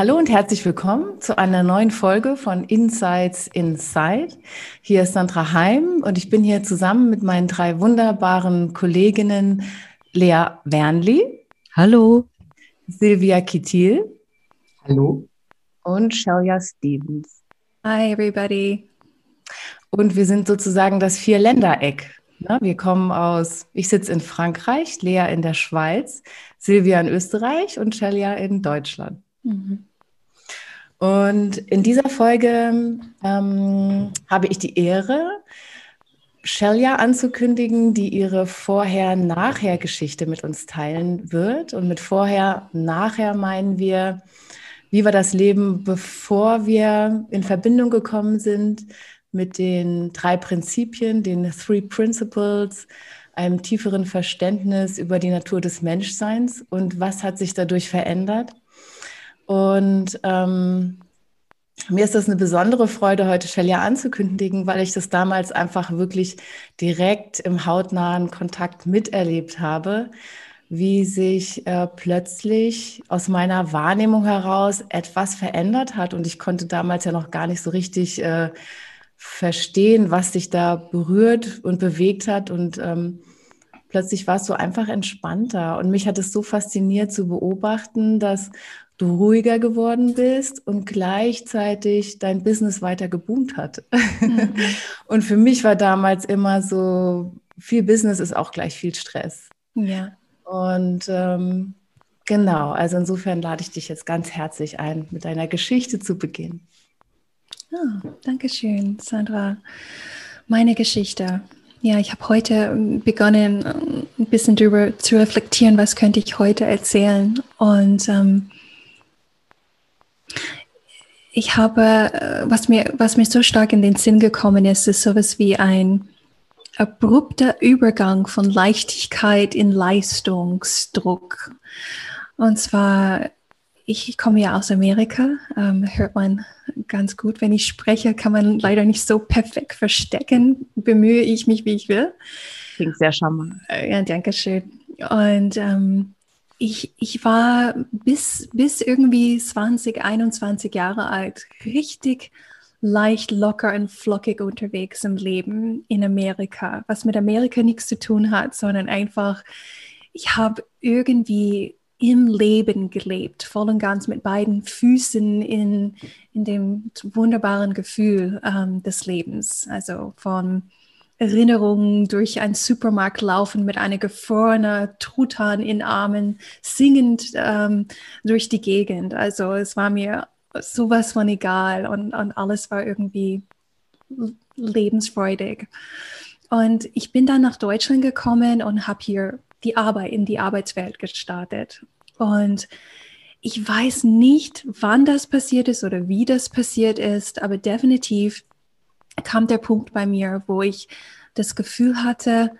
Hallo und herzlich willkommen zu einer neuen Folge von Insights Inside. Hier ist Sandra Heim und ich bin hier zusammen mit meinen drei wunderbaren Kolleginnen Lea Wernli. Hallo. Silvia Kittil. Hallo. Und Shelia Stevens. Hi, everybody. Und wir sind sozusagen das Vier-Länder-Eck. Wir kommen aus, ich sitze in Frankreich, Lea in der Schweiz, Silvia in Österreich und Shelia in Deutschland. Mhm. Und in dieser Folge ähm, habe ich die Ehre, Shelia anzukündigen, die ihre Vorher-Nachher-Geschichte mit uns teilen wird. Und mit Vorher-Nachher meinen wir, wie war das Leben, bevor wir in Verbindung gekommen sind mit den drei Prinzipien, den Three Principles, einem tieferen Verständnis über die Natur des Menschseins und was hat sich dadurch verändert. Und ähm, mir ist das eine besondere Freude, heute Shelia anzukündigen, weil ich das damals einfach wirklich direkt im hautnahen Kontakt miterlebt habe, wie sich äh, plötzlich aus meiner Wahrnehmung heraus etwas verändert hat. Und ich konnte damals ja noch gar nicht so richtig äh, verstehen, was sich da berührt und bewegt hat. Und ähm, plötzlich war es so einfach entspannter. Und mich hat es so fasziniert zu beobachten, dass du ruhiger geworden bist und gleichzeitig dein Business weiter geboomt hat. Mhm. Und für mich war damals immer so, viel Business ist auch gleich viel Stress. Ja. Und ähm, genau, also insofern lade ich dich jetzt ganz herzlich ein, mit deiner Geschichte zu beginnen. Oh, Dankeschön, Sandra. Meine Geschichte. Ja, ich habe heute begonnen, ein bisschen darüber zu reflektieren, was könnte ich heute erzählen. Und ähm, ich habe, äh, was mir, was mir so stark in den Sinn gekommen ist, ist sowas wie ein abrupter Übergang von Leichtigkeit in Leistungsdruck. Und zwar, ich komme ja aus Amerika, ähm, hört man ganz gut, wenn ich spreche, kann man leider nicht so perfekt verstecken, bemühe ich mich, wie ich will. Klingt sehr charmant. Äh, ja, danke schön. Und ähm, ich, ich war bis, bis irgendwie 20, 21 Jahre alt richtig leicht locker und flockig unterwegs im Leben in Amerika, was mit Amerika nichts zu tun hat, sondern einfach, ich habe irgendwie im Leben gelebt, voll und ganz mit beiden Füßen in, in dem wunderbaren Gefühl ähm, des Lebens. Also von Erinnerungen durch einen Supermarkt laufen mit einer gefrorenen Truthahn in Armen, singend ähm, durch die Gegend. Also es war mir sowas von egal und, und alles war irgendwie lebensfreudig. Und ich bin dann nach Deutschland gekommen und habe hier die Arbeit in die Arbeitswelt gestartet. Und ich weiß nicht, wann das passiert ist oder wie das passiert ist, aber definitiv kam der Punkt bei mir, wo ich das Gefühl hatte,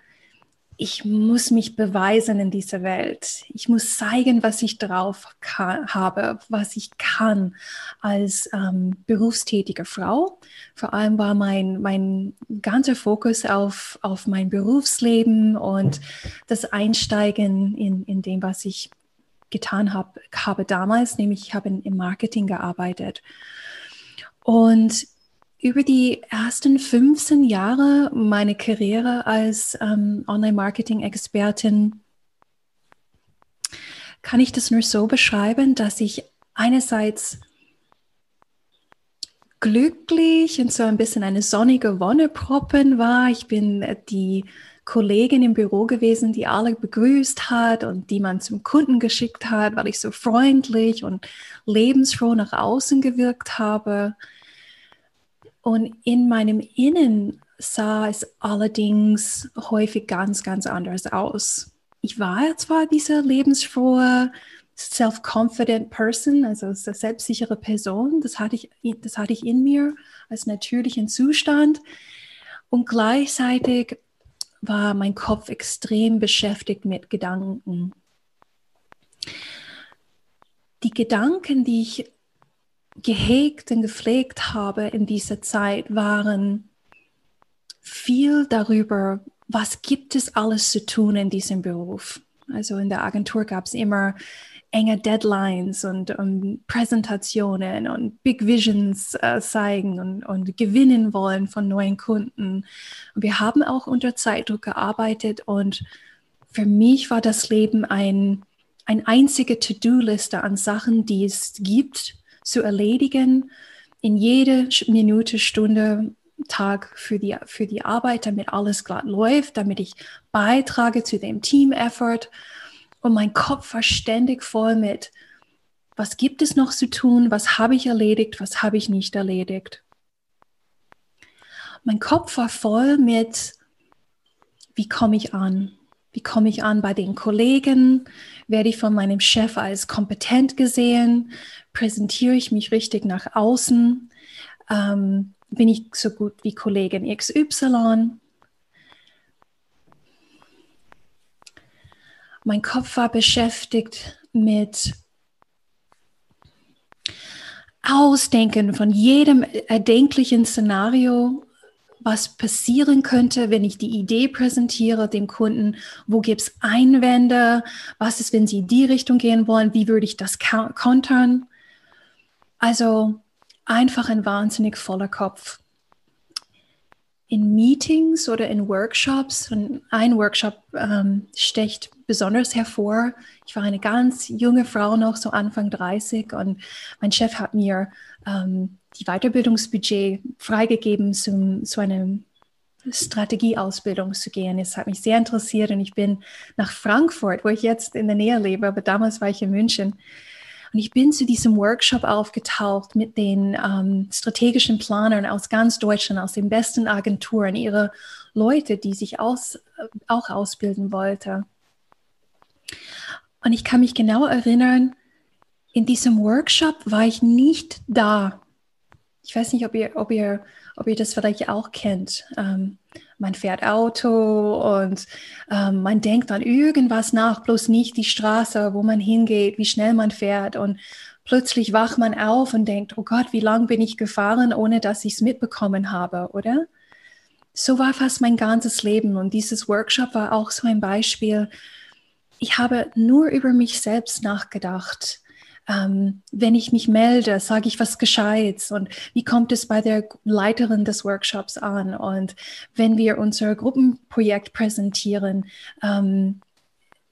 ich muss mich beweisen in dieser Welt. Ich muss zeigen, was ich drauf habe, was ich kann als ähm, berufstätige Frau. Vor allem war mein, mein ganzer Fokus auf, auf mein Berufsleben und das Einsteigen in, in dem, was ich getan hab, habe damals, nämlich ich habe im Marketing gearbeitet. Und über die ersten 15 Jahre meiner Karriere als ähm, Online-Marketing-Expertin kann ich das nur so beschreiben, dass ich einerseits glücklich und so ein bisschen eine sonnige Wonneproppen war. Ich bin die Kollegin im Büro gewesen, die alle begrüßt hat und die man zum Kunden geschickt hat, weil ich so freundlich und lebensfroh nach außen gewirkt habe. Und in meinem Innen sah es allerdings häufig ganz, ganz anders aus. Ich war zwar diese lebensfrohe, self-confident person, also selbstsichere Person. Das hatte, ich, das hatte ich in mir als natürlichen Zustand. Und gleichzeitig war mein Kopf extrem beschäftigt mit Gedanken. Die Gedanken, die ich gehegt und gepflegt habe in dieser Zeit, waren viel darüber, was gibt es alles zu tun in diesem Beruf. Also in der Agentur gab es immer enge Deadlines und, und, Präsentationen und Big Visions äh, zeigen und, und, gewinnen wollen von neuen Kunden. Und wir haben auch unter Zeitdruck gearbeitet und für mich war das Leben ein, ein einzige To-Do-Liste an Sachen, die es gibt, zu erledigen, in jede Minute, Stunde, Tag für die, für die Arbeit, damit alles glatt läuft, damit ich beitrage zu dem Team-Effort. Und mein Kopf war ständig voll mit, was gibt es noch zu tun, was habe ich erledigt, was habe ich nicht erledigt. Mein Kopf war voll mit, wie komme ich an? Wie komme ich an bei den Kollegen? Werde ich von meinem Chef als kompetent gesehen? Präsentiere ich mich richtig nach außen? Ähm, bin ich so gut wie Kollegin XY? Mein Kopf war beschäftigt mit Ausdenken von jedem erdenklichen Szenario, was passieren könnte, wenn ich die Idee präsentiere dem Kunden. Wo gibt es Einwände? Was ist, wenn sie in die Richtung gehen wollen? Wie würde ich das kontern? Also einfach ein wahnsinnig voller Kopf. In Meetings oder in Workshops, und ein Workshop ähm, stecht besonders hervor. Ich war eine ganz junge Frau noch, so Anfang 30, und mein Chef hat mir ähm, die Weiterbildungsbudget freigegeben, zum, zu einer Strategieausbildung zu gehen. Es hat mich sehr interessiert und ich bin nach Frankfurt, wo ich jetzt in der Nähe lebe, aber damals war ich in München und ich bin zu diesem Workshop aufgetaucht mit den ähm, strategischen Planern aus ganz Deutschland, aus den besten Agenturen, ihre Leute, die sich aus, äh, auch ausbilden wollten. Und ich kann mich genau erinnern, in diesem Workshop war ich nicht da. Ich weiß nicht, ob ihr, ob ihr, ob ihr das vielleicht auch kennt. Ähm, man fährt Auto und ähm, man denkt an irgendwas nach, bloß nicht die Straße, wo man hingeht, wie schnell man fährt. Und plötzlich wacht man auf und denkt, oh Gott, wie lang bin ich gefahren, ohne dass ich es mitbekommen habe, oder? So war fast mein ganzes Leben. Und dieses Workshop war auch so ein Beispiel. Ich habe nur über mich selbst nachgedacht ähm, wenn ich mich melde, sage ich was Gescheites und wie kommt es bei der Leiterin des Workshops an und wenn wir unser Gruppenprojekt präsentieren, ähm,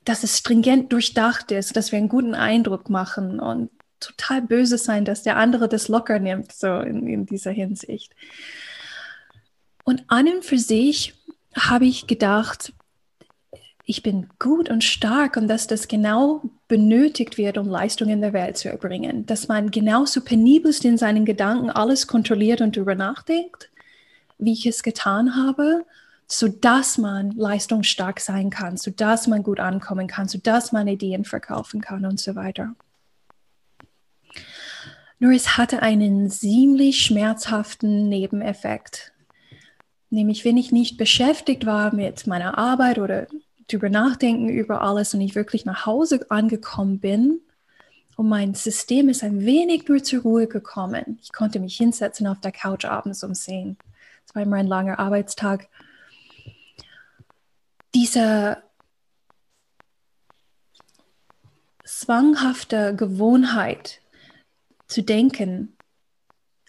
dass es stringent durchdacht ist, dass wir einen guten Eindruck machen und total böse sein, dass der andere das locker nimmt, so in, in dieser Hinsicht. Und an und für sich habe ich gedacht, ich bin gut und stark und dass das genau benötigt wird, um Leistungen in der Welt zu erbringen. Dass man genauso penibelst in seinen Gedanken alles kontrolliert und darüber nachdenkt, wie ich es getan habe, sodass man leistungsstark sein kann, sodass man gut ankommen kann, sodass man Ideen verkaufen kann und so weiter. Nur es hatte einen ziemlich schmerzhaften Nebeneffekt. Nämlich, wenn ich nicht beschäftigt war mit meiner Arbeit oder drüber nachdenken über alles und ich wirklich nach Hause angekommen bin und mein System ist ein wenig nur zur Ruhe gekommen. Ich konnte mich hinsetzen auf der Couch abends um 10. Es war immer ein langer Arbeitstag. Diese zwanghafte Gewohnheit zu denken,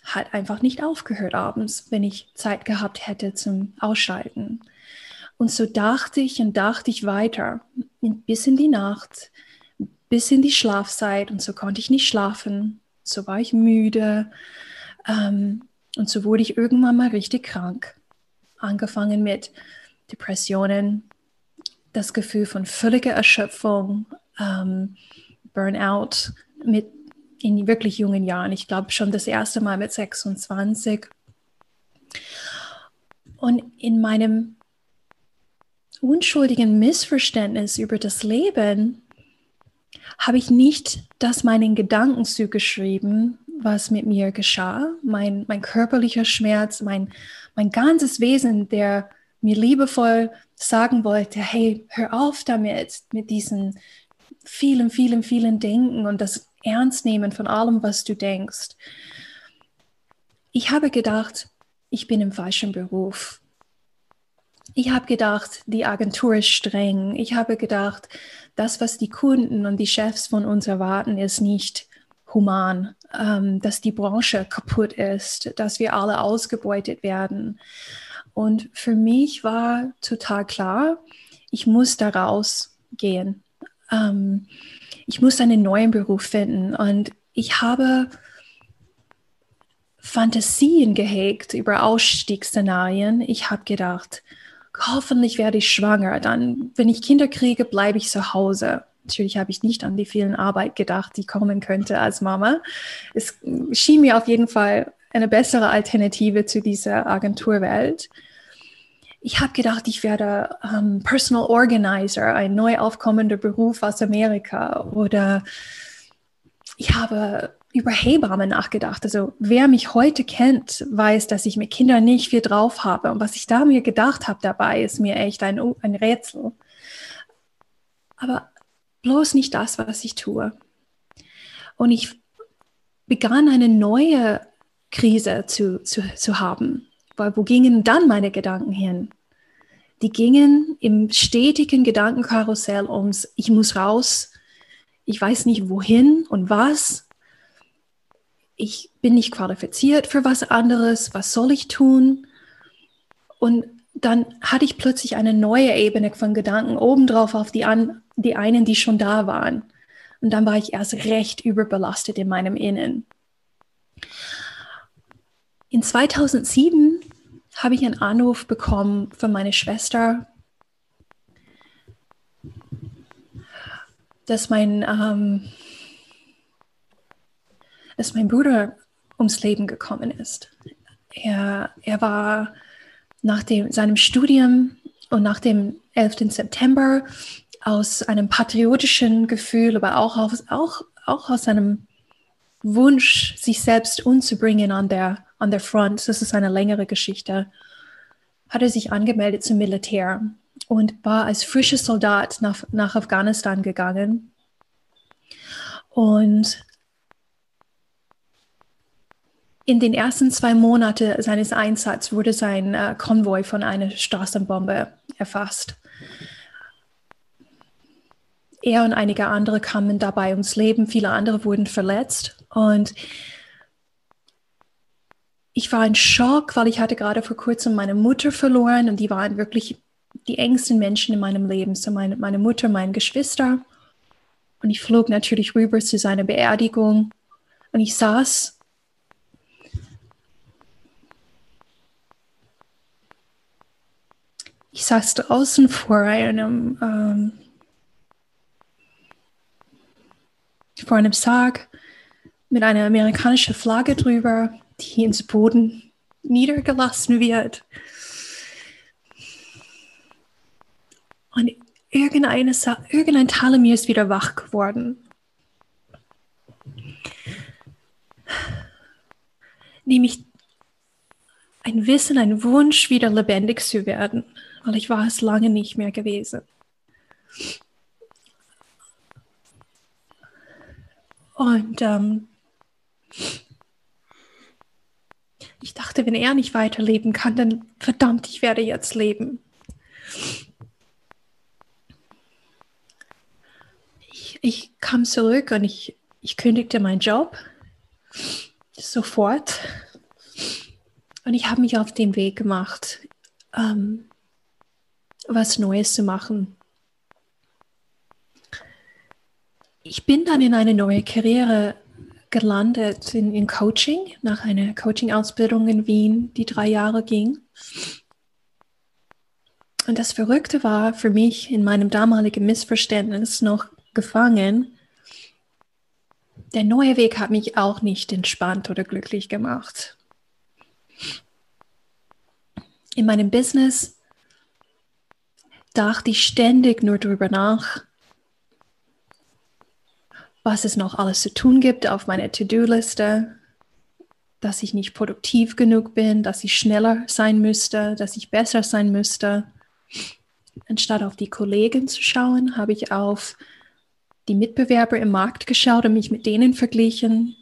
hat einfach nicht aufgehört abends, wenn ich Zeit gehabt hätte zum Ausschalten. Und so dachte ich und dachte ich weiter, bis in die Nacht, bis in die Schlafzeit. Und so konnte ich nicht schlafen. So war ich müde. Ähm, und so wurde ich irgendwann mal richtig krank. Angefangen mit Depressionen, das Gefühl von völliger Erschöpfung, ähm, Burnout mit in wirklich jungen Jahren. Ich glaube schon das erste Mal mit 26. Und in meinem unschuldigen Missverständnis über das Leben habe ich nicht das meinen Gedanken zugeschrieben, was mit mir geschah, mein, mein körperlicher Schmerz, mein, mein ganzes Wesen, der mir liebevoll sagen wollte, hey, hör auf damit, mit diesen vielen, vielen, vielen Denken und das Ernstnehmen von allem, was du denkst. Ich habe gedacht, ich bin im falschen Beruf. Ich habe gedacht, die Agentur ist streng. Ich habe gedacht, das, was die Kunden und die Chefs von uns erwarten, ist nicht human, ähm, dass die Branche kaputt ist, dass wir alle ausgebeutet werden. Und für mich war total klar, ich muss da rausgehen. Ähm, ich muss einen neuen Beruf finden. Und ich habe Fantasien gehegt über Ausstiegsszenarien. Ich habe gedacht, hoffentlich werde ich schwanger. Dann, wenn ich Kinder kriege, bleibe ich zu Hause. Natürlich habe ich nicht an die vielen Arbeit gedacht, die kommen könnte als Mama. Es schien mir auf jeden Fall eine bessere Alternative zu dieser Agenturwelt. Ich habe gedacht, ich werde um, Personal Organizer, ein neu aufkommender Beruf aus Amerika. Oder ich habe über Hebammen nachgedacht. Also wer mich heute kennt, weiß, dass ich mit Kindern nicht viel drauf habe. Und was ich da mir gedacht habe dabei, ist mir echt ein, ein Rätsel. Aber bloß nicht das, was ich tue. Und ich begann eine neue Krise zu, zu, zu haben. Weil wo gingen dann meine Gedanken hin? Die gingen im stetigen Gedankenkarussell ums, ich muss raus, ich weiß nicht wohin und was, ich bin nicht qualifiziert für was anderes, was soll ich tun? Und dann hatte ich plötzlich eine neue Ebene von Gedanken obendrauf auf die, an, die einen, die schon da waren. Und dann war ich erst recht überbelastet in meinem Innen. In 2007 habe ich einen Anruf bekommen von meiner Schwester, dass mein ähm, dass mein Bruder ums Leben gekommen ist. Er, er war nach dem, seinem Studium und nach dem 11. September aus einem patriotischen Gefühl, aber auch aus, auch, auch aus einem Wunsch, sich selbst umzubringen an der, an der Front, das ist eine längere Geschichte, hat er sich angemeldet zum Militär und war als frischer Soldat nach, nach Afghanistan gegangen. Und in den ersten zwei Monaten seines Einsatzes wurde sein äh, Konvoi von einer Straßenbombe erfasst. Er und einige andere kamen dabei ums Leben, viele andere wurden verletzt. Und ich war in Schock, weil ich hatte gerade vor kurzem meine Mutter verloren und die waren wirklich die engsten Menschen in meinem Leben. So meine, meine Mutter, meine Geschwister. Und ich flog natürlich rüber zu seiner Beerdigung. Und ich saß ich saß draußen vor einem, ähm, vor einem Sarg mit einer amerikanischen Flagge drüber, die ins Boden niedergelassen wird. Und irgendeine, irgendein Teil mir ist wieder wach geworden. Nämlich ein Wissen, ein Wunsch, wieder lebendig zu werden weil ich war es lange nicht mehr gewesen. Und ähm, ich dachte, wenn er nicht weiterleben kann, dann verdammt, ich werde jetzt leben. Ich kam zurück und ich, ich kündigte meinen Job sofort. Und ich habe mich auf den Weg gemacht, ähm, was Neues zu machen. Ich bin dann in eine neue Karriere gelandet in, in Coaching, nach einer Coaching-Ausbildung in Wien, die drei Jahre ging. Und das Verrückte war für mich in meinem damaligen Missverständnis noch gefangen. Der neue Weg hat mich auch nicht entspannt oder glücklich gemacht. In meinem Business dachte ich ständig nur darüber nach, was es noch alles zu tun gibt auf meiner To-Do-Liste, dass ich nicht produktiv genug bin, dass ich schneller sein müsste, dass ich besser sein müsste. Anstatt auf die Kollegen zu schauen, habe ich auf die Mitbewerber im Markt geschaut und mich mit denen verglichen.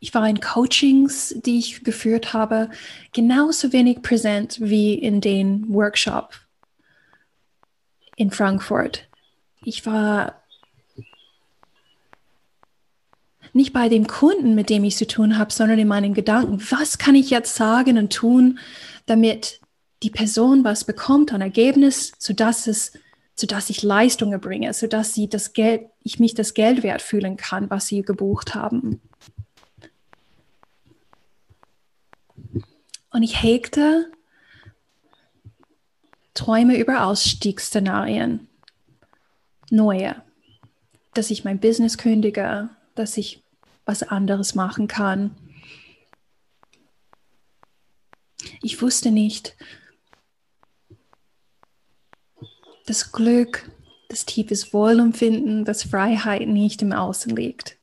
Ich war in Coachings, die ich geführt habe, genauso wenig präsent wie in den Workshop in Frankfurt. Ich war nicht bei dem Kunden, mit dem ich zu tun habe, sondern in meinen Gedanken. Was kann ich jetzt sagen und tun, damit die Person was bekommt an Ergebnis, sodass es sodass ich Leistungen bringe, sodass sie das Geld, ich mich das Geld wert fühlen kann, was sie gebucht haben. Und ich hegte Träume über Ausstiegsszenarien, neue, dass ich mein Business kündige, dass ich was anderes machen kann. Ich wusste nicht, das Glück, das tiefes Wohlempfinden, das Freiheit nicht im Außen liegt.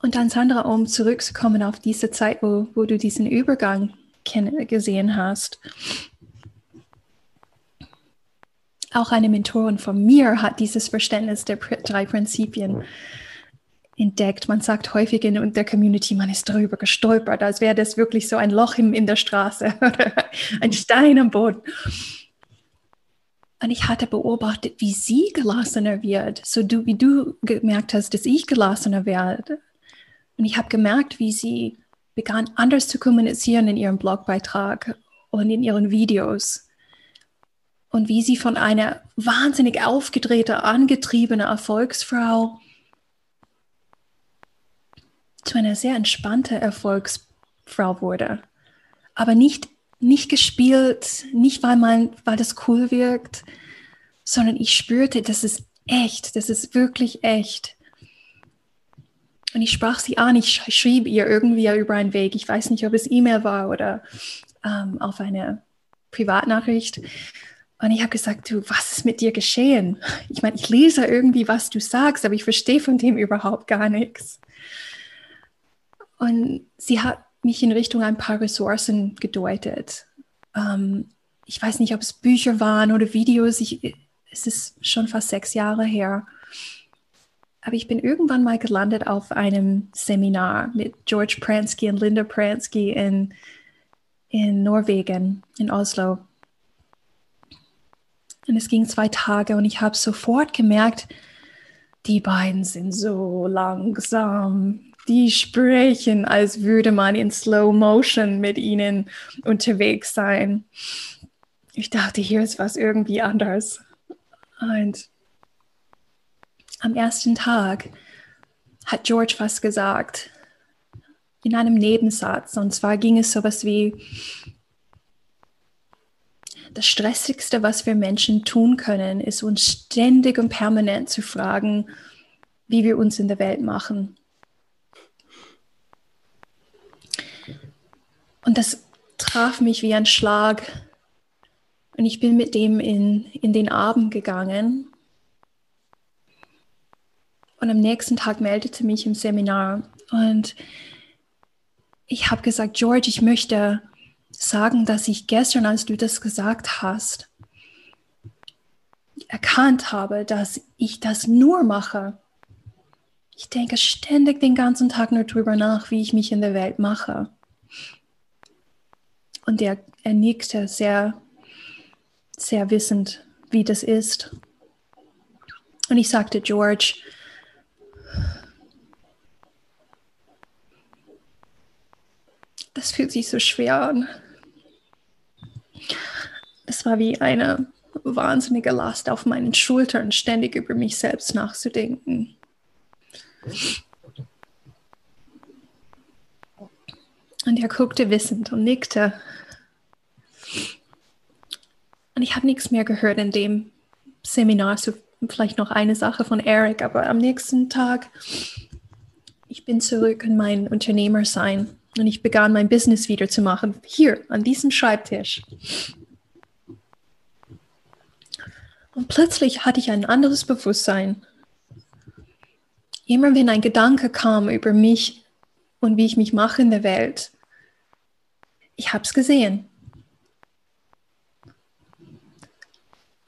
Und dann, Sandra, um zurückzukommen auf diese Zeit, wo, wo du diesen Übergang gesehen hast. Auch eine Mentorin von mir hat dieses Verständnis der drei Prinzipien entdeckt. Man sagt häufig in der Community, man ist darüber gestolpert, als wäre das wirklich so ein Loch in, in der Straße oder ein Stein am Boden. Und ich hatte beobachtet, wie sie gelassener wird, so du, wie du gemerkt hast, dass ich gelassener werde. Und ich habe gemerkt, wie sie begann anders zu kommunizieren in ihrem Blogbeitrag und in ihren Videos. Und wie sie von einer wahnsinnig aufgedrehte, angetriebene Erfolgsfrau zu einer sehr entspannten Erfolgsfrau wurde. Aber nicht, nicht gespielt, nicht weil, man, weil das cool wirkt, sondern ich spürte, das ist echt, das ist wirklich echt. Und ich sprach sie an, ich schrieb ihr irgendwie über einen Weg. Ich weiß nicht, ob es E-Mail war oder ähm, auf eine Privatnachricht. Und ich habe gesagt, du, was ist mit dir geschehen? Ich meine, ich lese irgendwie, was du sagst, aber ich verstehe von dem überhaupt gar nichts. Und sie hat mich in Richtung ein paar Ressourcen gedeutet. Ähm, ich weiß nicht, ob es Bücher waren oder Videos. Ich, es ist schon fast sechs Jahre her. Aber ich bin irgendwann mal gelandet auf einem Seminar mit George Pransky und Linda Pransky in, in Norwegen, in Oslo. Und es ging zwei Tage und ich habe sofort gemerkt, die beiden sind so langsam, die sprechen, als würde man in Slow Motion mit ihnen unterwegs sein. Ich dachte, hier ist was irgendwie anders. Und am ersten Tag hat George was gesagt in einem Nebensatz. Und zwar ging es sowas wie, das Stressigste, was wir Menschen tun können, ist uns ständig und permanent zu fragen, wie wir uns in der Welt machen. Und das traf mich wie ein Schlag. Und ich bin mit dem in, in den Abend gegangen. Und am nächsten Tag meldete mich im Seminar. Und ich habe gesagt, George, ich möchte sagen, dass ich gestern, als du das gesagt hast, erkannt habe, dass ich das nur mache. Ich denke ständig den ganzen Tag nur darüber nach, wie ich mich in der Welt mache. Und er, er nickte sehr, sehr wissend, wie das ist. Und ich sagte, George, das fühlt sich so schwer an. Es war wie eine wahnsinnige Last auf meinen Schultern, ständig über mich selbst nachzudenken. Und er guckte wissend und nickte. Und ich habe nichts mehr gehört in dem Seminar. So vielleicht noch eine Sache von Eric, aber am nächsten Tag, ich bin zurück in mein Unternehmersein und ich begann mein Business wieder zu machen. Hier, an diesem Schreibtisch. Und plötzlich hatte ich ein anderes Bewusstsein. Immer wenn ein Gedanke kam über mich und wie ich mich mache in der Welt, ich habe es gesehen.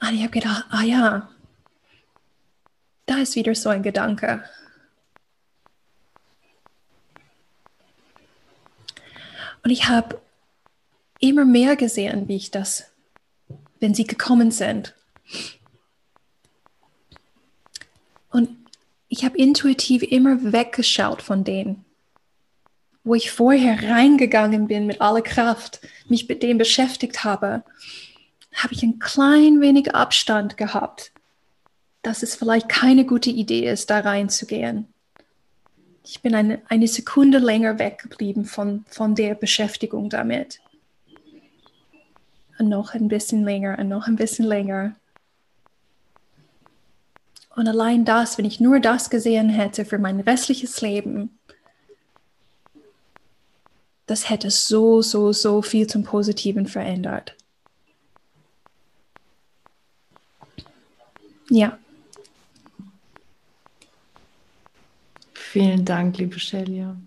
Und ich habe gedacht, ah ja, da ist wieder so ein Gedanke. Und ich habe immer mehr gesehen, wie ich das, wenn sie gekommen sind. Und ich habe intuitiv immer weggeschaut von denen, wo ich vorher reingegangen bin mit aller Kraft, mich mit dem beschäftigt habe, habe ich ein klein wenig Abstand gehabt, dass es vielleicht keine gute Idee ist, da reinzugehen. Ich bin eine, eine Sekunde länger weggeblieben von, von der Beschäftigung damit. Und noch ein bisschen länger und noch ein bisschen länger. Und allein das, wenn ich nur das gesehen hätte für mein restliches Leben, das hätte so, so, so viel zum Positiven verändert. Ja. Vielen Dank, liebe Shelia.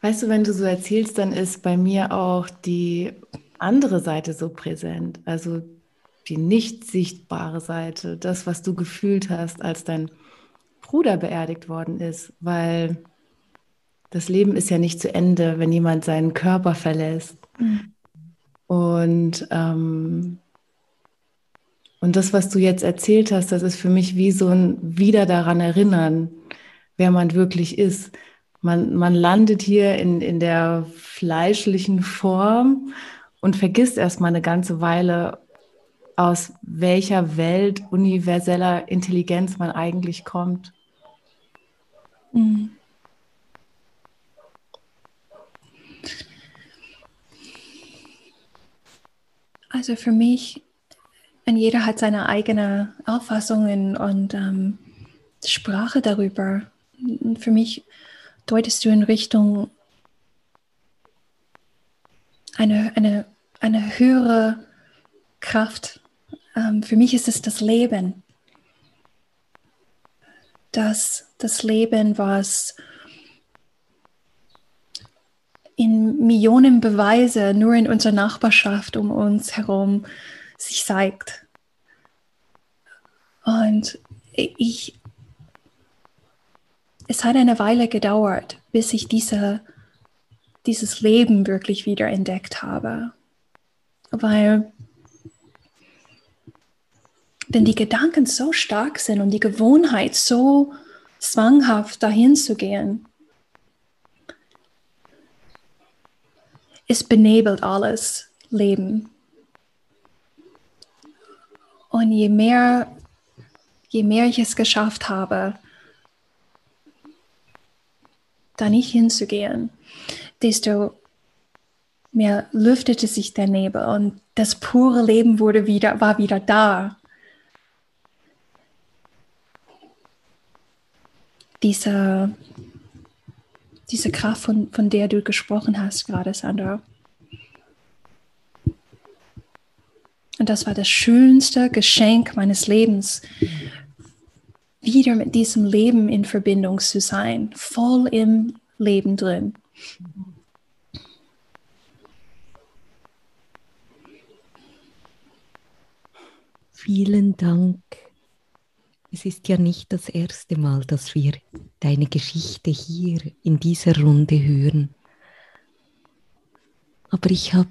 Weißt du, wenn du so erzählst, dann ist bei mir auch die andere Seite so präsent. Also die nicht sichtbare Seite, das, was du gefühlt hast, als dein Bruder beerdigt worden ist, weil das Leben ist ja nicht zu Ende, wenn jemand seinen Körper verlässt. Mhm. Und ähm, und das, was du jetzt erzählt hast, das ist für mich wie so ein Wieder daran erinnern, wer man wirklich ist. Man, man landet hier in, in der fleischlichen Form und vergisst erstmal eine ganze Weile, aus welcher Welt universeller Intelligenz man eigentlich kommt. Mhm. Also für mich jeder hat seine eigene Auffassungen und ähm, Sprache darüber. Für mich deutest du in Richtung eine, eine, eine höhere Kraft. Ähm, für mich ist es das Leben. Das, das Leben, was in Millionen Beweise nur in unserer Nachbarschaft um uns herum sich zeigt. Und ich, es hat eine Weile gedauert, bis ich diese, dieses Leben wirklich wieder entdeckt habe. Weil wenn die Gedanken so stark sind und die Gewohnheit so zwanghaft dahin zu gehen, es benebelt alles Leben. Und je mehr, je mehr ich es geschafft habe, da nicht hinzugehen, desto mehr lüftete sich der Nebel und das pure Leben wurde wieder, war wieder da. Diese, diese Kraft, von, von der du gesprochen hast gerade, Sandra. Und das war das schönste Geschenk meines Lebens, wieder mit diesem Leben in Verbindung zu sein, voll im Leben drin. Vielen Dank. Es ist ja nicht das erste Mal, dass wir deine Geschichte hier in dieser Runde hören. Aber ich habe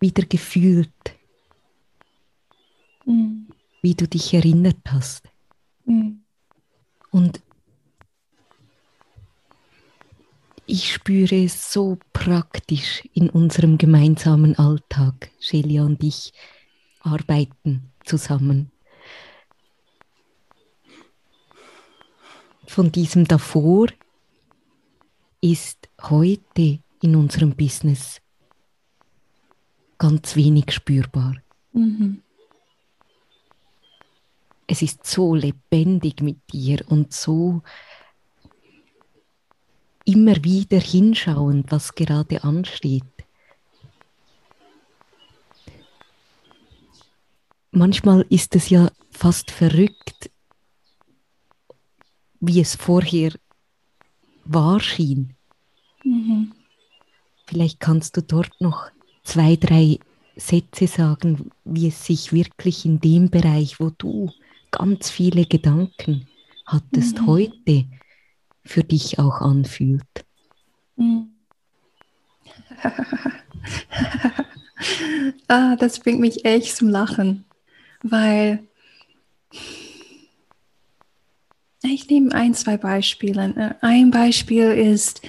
wieder gefühlt, mhm. wie du dich erinnert hast. Mhm. Und ich spüre es so praktisch in unserem gemeinsamen Alltag. Shelia und ich arbeiten zusammen. von diesem davor ist heute in unserem Business ganz wenig spürbar. Mhm. Es ist so lebendig mit dir und so immer wieder hinschauend, was gerade ansteht. Manchmal ist es ja fast verrückt, wie es vorher war schien. Mhm. Vielleicht kannst du dort noch zwei, drei Sätze sagen, wie es sich wirklich in dem Bereich, wo du ganz viele Gedanken hattest, mhm. heute für dich auch anfühlt. Mhm. ah, das bringt mich echt zum Lachen, weil ich nehme ein, zwei Beispiele. Ein Beispiel ist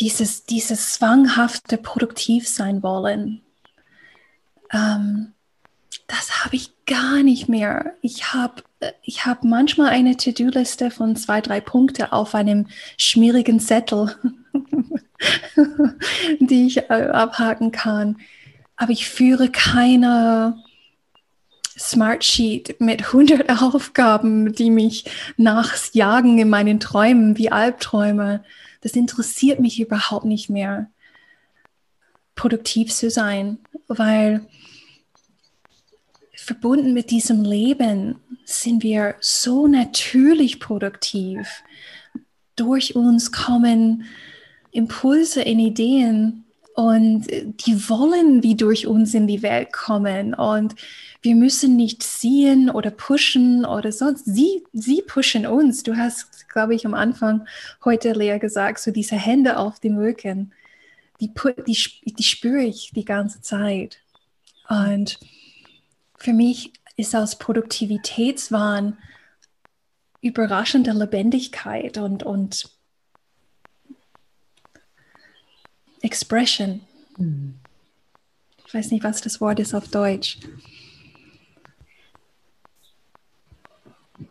dieses, dieses zwanghafte produktiv sein wollen. Ähm, das habe ich gar nicht mehr. Ich habe ich hab manchmal eine To-Do-Liste von zwei, drei Punkten auf einem schmierigen Zettel, die ich äh, abhaken kann. Aber ich führe keine Smart Sheet mit 100 Aufgaben, die mich nachts jagen in meinen Träumen wie Albträume. Das interessiert mich überhaupt nicht mehr, produktiv zu sein, weil verbunden mit diesem Leben sind wir so natürlich produktiv. Durch uns kommen Impulse in Ideen und die wollen wie durch uns in die Welt kommen und wir müssen nicht ziehen oder pushen oder sonst. Sie, sie pushen uns. Du hast, glaube ich, am Anfang heute, Lea, gesagt, so diese Hände auf dem Rücken, die, die, die spüre ich die ganze Zeit. Und für mich ist aus Produktivitätswahn überraschende Lebendigkeit und, und Expression. Mhm. Ich weiß nicht, was das Wort ist auf Deutsch.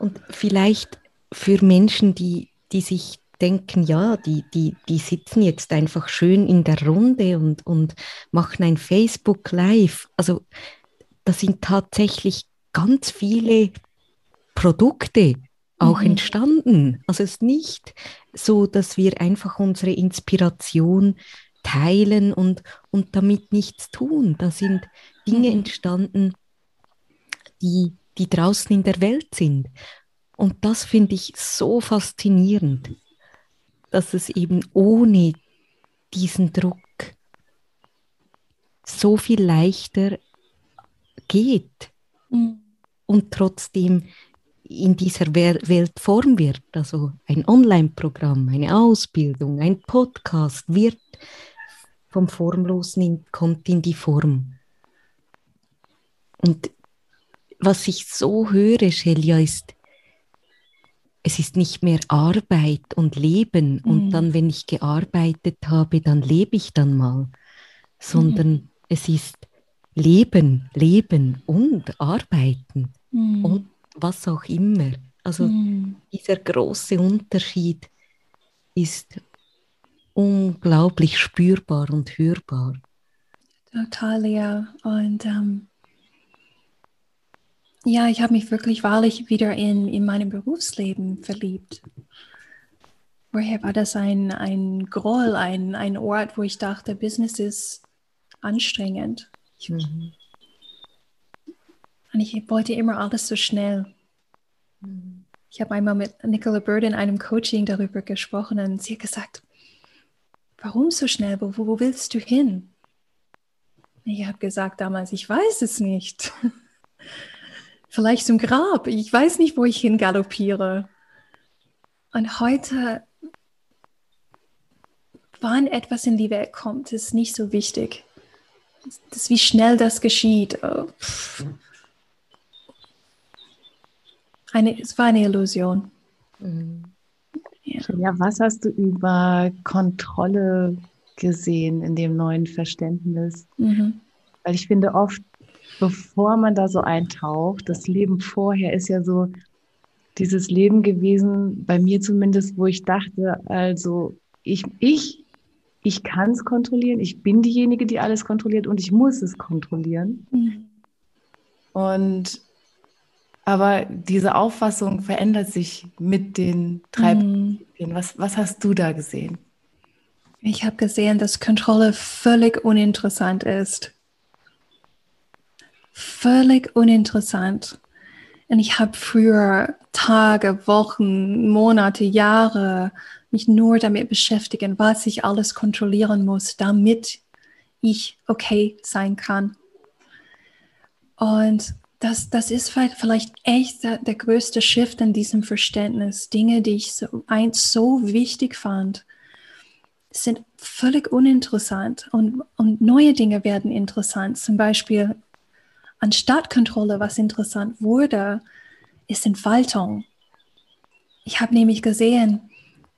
Und vielleicht für Menschen, die, die sich denken, ja, die, die, die sitzen jetzt einfach schön in der Runde und, und machen ein Facebook Live. Also da sind tatsächlich ganz viele Produkte auch mhm. entstanden. Also es ist nicht so, dass wir einfach unsere Inspiration teilen und, und damit nichts tun. Da sind Dinge mhm. entstanden, die, die draußen in der Welt sind. Und das finde ich so faszinierend, dass es eben ohne diesen Druck so viel leichter geht mhm. und trotzdem in dieser Welt Form wird. Also ein Online-Programm, eine Ausbildung, ein Podcast wird vom Formlosen kommt in die Form. Und was ich so höre, Shelia, ist, es ist nicht mehr Arbeit und Leben mhm. und dann, wenn ich gearbeitet habe, dann lebe ich dann mal, sondern mhm. es ist Leben, Leben und Arbeiten mhm. und was auch immer. Also mhm. dieser große Unterschied ist unglaublich spürbar und hörbar. Total, ja. Und ähm, ja, ich habe mich wirklich wahrlich wieder in, in meinem Berufsleben verliebt. Woher war das ein, ein Groll, ein, ein Ort, wo ich dachte, Business ist anstrengend. Mhm. Und ich wollte immer alles so schnell. Mhm. Ich habe einmal mit Nicola Bird in einem Coaching darüber gesprochen und sie hat gesagt, warum so schnell? Wo, wo willst du hin? Ich habe gesagt damals, ich weiß es nicht. Vielleicht zum Grab. Ich weiß nicht, wo ich hingaloppiere. Und heute, wann etwas in die Welt kommt, ist nicht so wichtig das, wie schnell das geschieht. Oh, eine, es war eine Illusion. Mhm. Ja. ja, was hast du über Kontrolle gesehen in dem neuen Verständnis? Mhm. Weil ich finde oft, bevor man da so eintaucht, das Leben vorher ist ja so dieses Leben gewesen, bei mir zumindest, wo ich dachte, also ich, ich ich kann es kontrollieren, ich bin diejenige, die alles kontrolliert und ich muss es kontrollieren. Mhm. Und aber diese Auffassung verändert sich mit den drei mhm. Was, was hast du da gesehen? Ich habe gesehen, dass Kontrolle völlig uninteressant ist. Völlig uninteressant. Und ich habe früher Tage, Wochen, Monate, Jahre mich nur damit beschäftigen, was ich alles kontrollieren muss, damit ich okay sein kann. Und das, das ist vielleicht echt der, der größte Shift in diesem Verständnis. Dinge, die ich so, einst so wichtig fand, sind völlig uninteressant und, und neue Dinge werden interessant. Zum Beispiel anstatt Kontrolle, was interessant wurde, ist Entfaltung. Ich habe nämlich gesehen,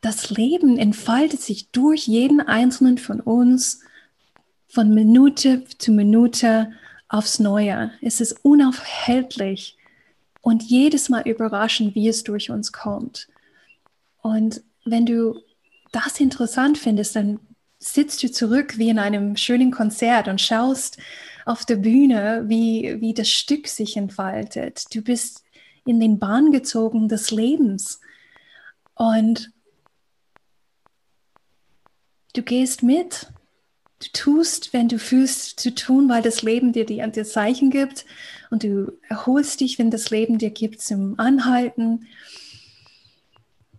das Leben entfaltet sich durch jeden einzelnen von uns von Minute zu Minute aufs Neue. Es ist unaufhältlich und jedes Mal überraschend, wie es durch uns kommt. Und wenn du das interessant findest, dann sitzt du zurück wie in einem schönen Konzert und schaust auf der Bühne, wie, wie das Stück sich entfaltet. Du bist in den Bahn gezogen des Lebens. Und du gehst mit. Du tust, wenn du fühlst zu tun, weil das Leben dir die, die Zeichen gibt. Und du erholst dich, wenn das Leben dir gibt zum Anhalten.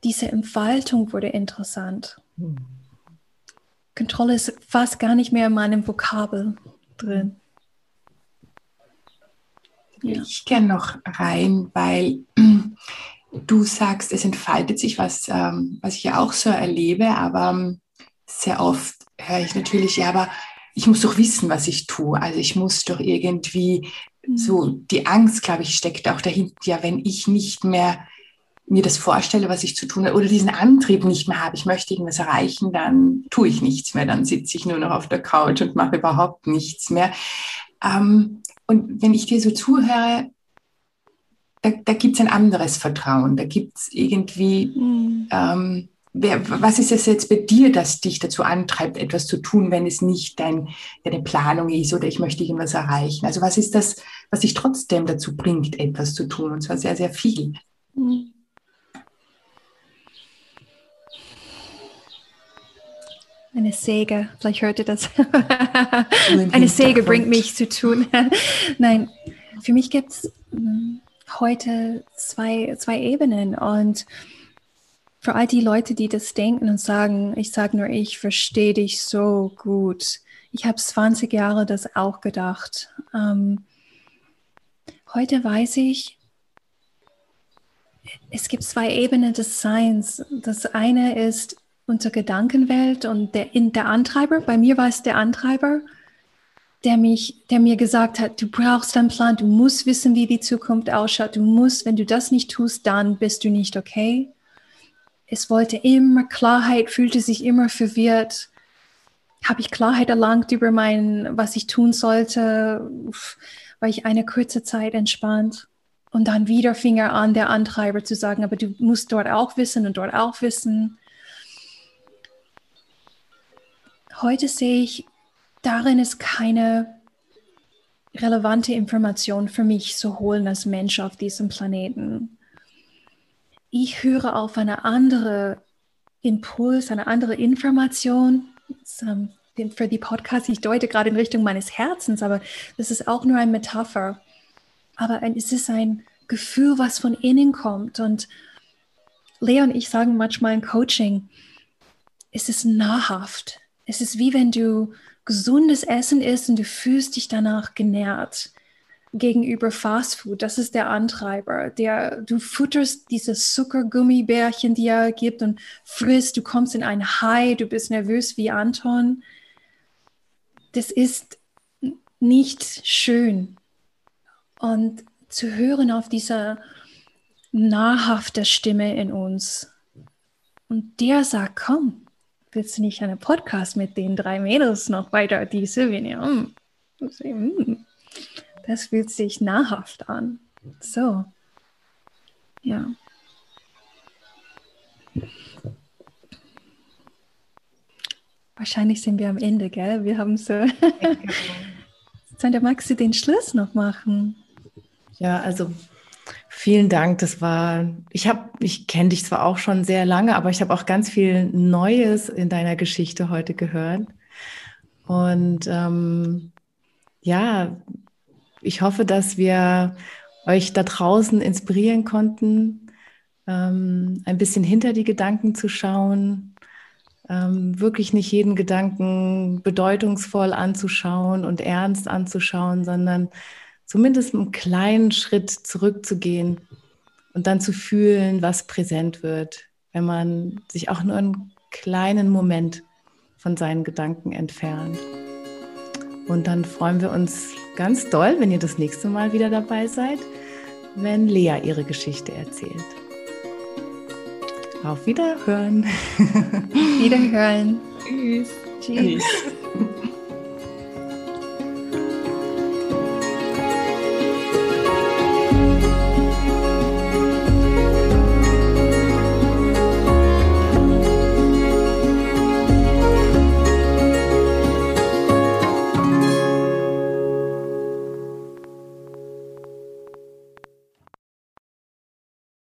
Diese Entfaltung wurde interessant. Hm. Kontrolle ist fast gar nicht mehr in meinem Vokabel drin. Ja. Ich gerne noch rein, weil du sagst, es entfaltet sich was, ähm, was ich ja auch so erlebe, aber ähm, sehr oft höre ich natürlich, ja, aber ich muss doch wissen, was ich tue. Also ich muss doch irgendwie mhm. so, die Angst, glaube ich, steckt auch dahinter, ja, wenn ich nicht mehr mir das vorstelle, was ich zu tun habe, oder diesen Antrieb nicht mehr habe, ich möchte irgendwas erreichen, dann tue ich nichts mehr, dann sitze ich nur noch auf der Couch und mache überhaupt nichts mehr. Ähm, und wenn ich dir so zuhöre, da, da gibt es ein anderes Vertrauen, da gibt es irgendwie, mhm. ähm, wer, was ist es jetzt bei dir, das dich dazu antreibt, etwas zu tun, wenn es nicht dein, deine Planung ist oder ich möchte irgendwas erreichen? Also was ist das, was dich trotzdem dazu bringt, etwas zu tun? Und zwar sehr, sehr viel. Mhm. Eine Säge, vielleicht hört ihr das. Eine Säge bringt mich zu tun. Nein, für mich gibt es hm, heute zwei, zwei Ebenen und für all die Leute, die das denken und sagen, ich sage nur, ich verstehe dich so gut. Ich habe 20 Jahre das auch gedacht. Ähm, heute weiß ich, es gibt zwei Ebenen des Seins. Das eine ist, unsere Gedankenwelt und der, in, der Antreiber, bei mir war es der Antreiber, der, mich, der mir gesagt hat, du brauchst einen Plan, du musst wissen, wie die Zukunft ausschaut, du musst, wenn du das nicht tust, dann bist du nicht okay. Es wollte immer Klarheit, fühlte sich immer verwirrt. Habe ich Klarheit erlangt über mein, was ich tun sollte, war ich eine kurze Zeit entspannt. Und dann wieder fing er an, der Antreiber zu sagen, aber du musst dort auch wissen und dort auch wissen. Heute sehe ich, darin ist keine relevante Information für mich zu holen als Mensch auf diesem Planeten. Ich höre auf eine andere Impuls, eine andere Information. Für die Podcasts, ich deute gerade in Richtung meines Herzens, aber das ist auch nur eine Metapher. Aber es ist ein Gefühl, was von innen kommt. Und Lea und ich sagen manchmal im Coaching, es ist nahrhaft. Es ist wie wenn du gesundes Essen isst und du fühlst dich danach genährt gegenüber Fastfood. Das ist der Antreiber. Der, du futterst diese Zuckergummibärchen, die er gibt und frisst. Du kommst in ein High, du bist nervös wie Anton. Das ist nicht schön. Und zu hören auf diese nahrhafte Stimme in uns. Und der sagt, komm, willst du nicht einen Podcast mit den drei Mädels noch weiter, die Silvia? Hm. hm. Das fühlt sich nahrhaft an. So. Ja. Wahrscheinlich sind wir am Ende, gell? Wir haben so. Sandra, magst du den Schluss noch machen? Ja, also Vielen Dank. Das war, ich habe, ich kenne dich zwar auch schon sehr lange, aber ich habe auch ganz viel Neues in deiner Geschichte heute gehört. Und ähm, ja, ich hoffe, dass wir euch da draußen inspirieren konnten, ähm, ein bisschen hinter die Gedanken zu schauen, ähm, wirklich nicht jeden Gedanken bedeutungsvoll anzuschauen und ernst anzuschauen, sondern zumindest einen kleinen Schritt zurückzugehen und dann zu fühlen, was präsent wird, wenn man sich auch nur einen kleinen Moment von seinen Gedanken entfernt. Und dann freuen wir uns ganz doll, wenn ihr das nächste Mal wieder dabei seid, wenn Lea ihre Geschichte erzählt. Auf Wiederhören. Wiederhören. Tschüss. Tschüss.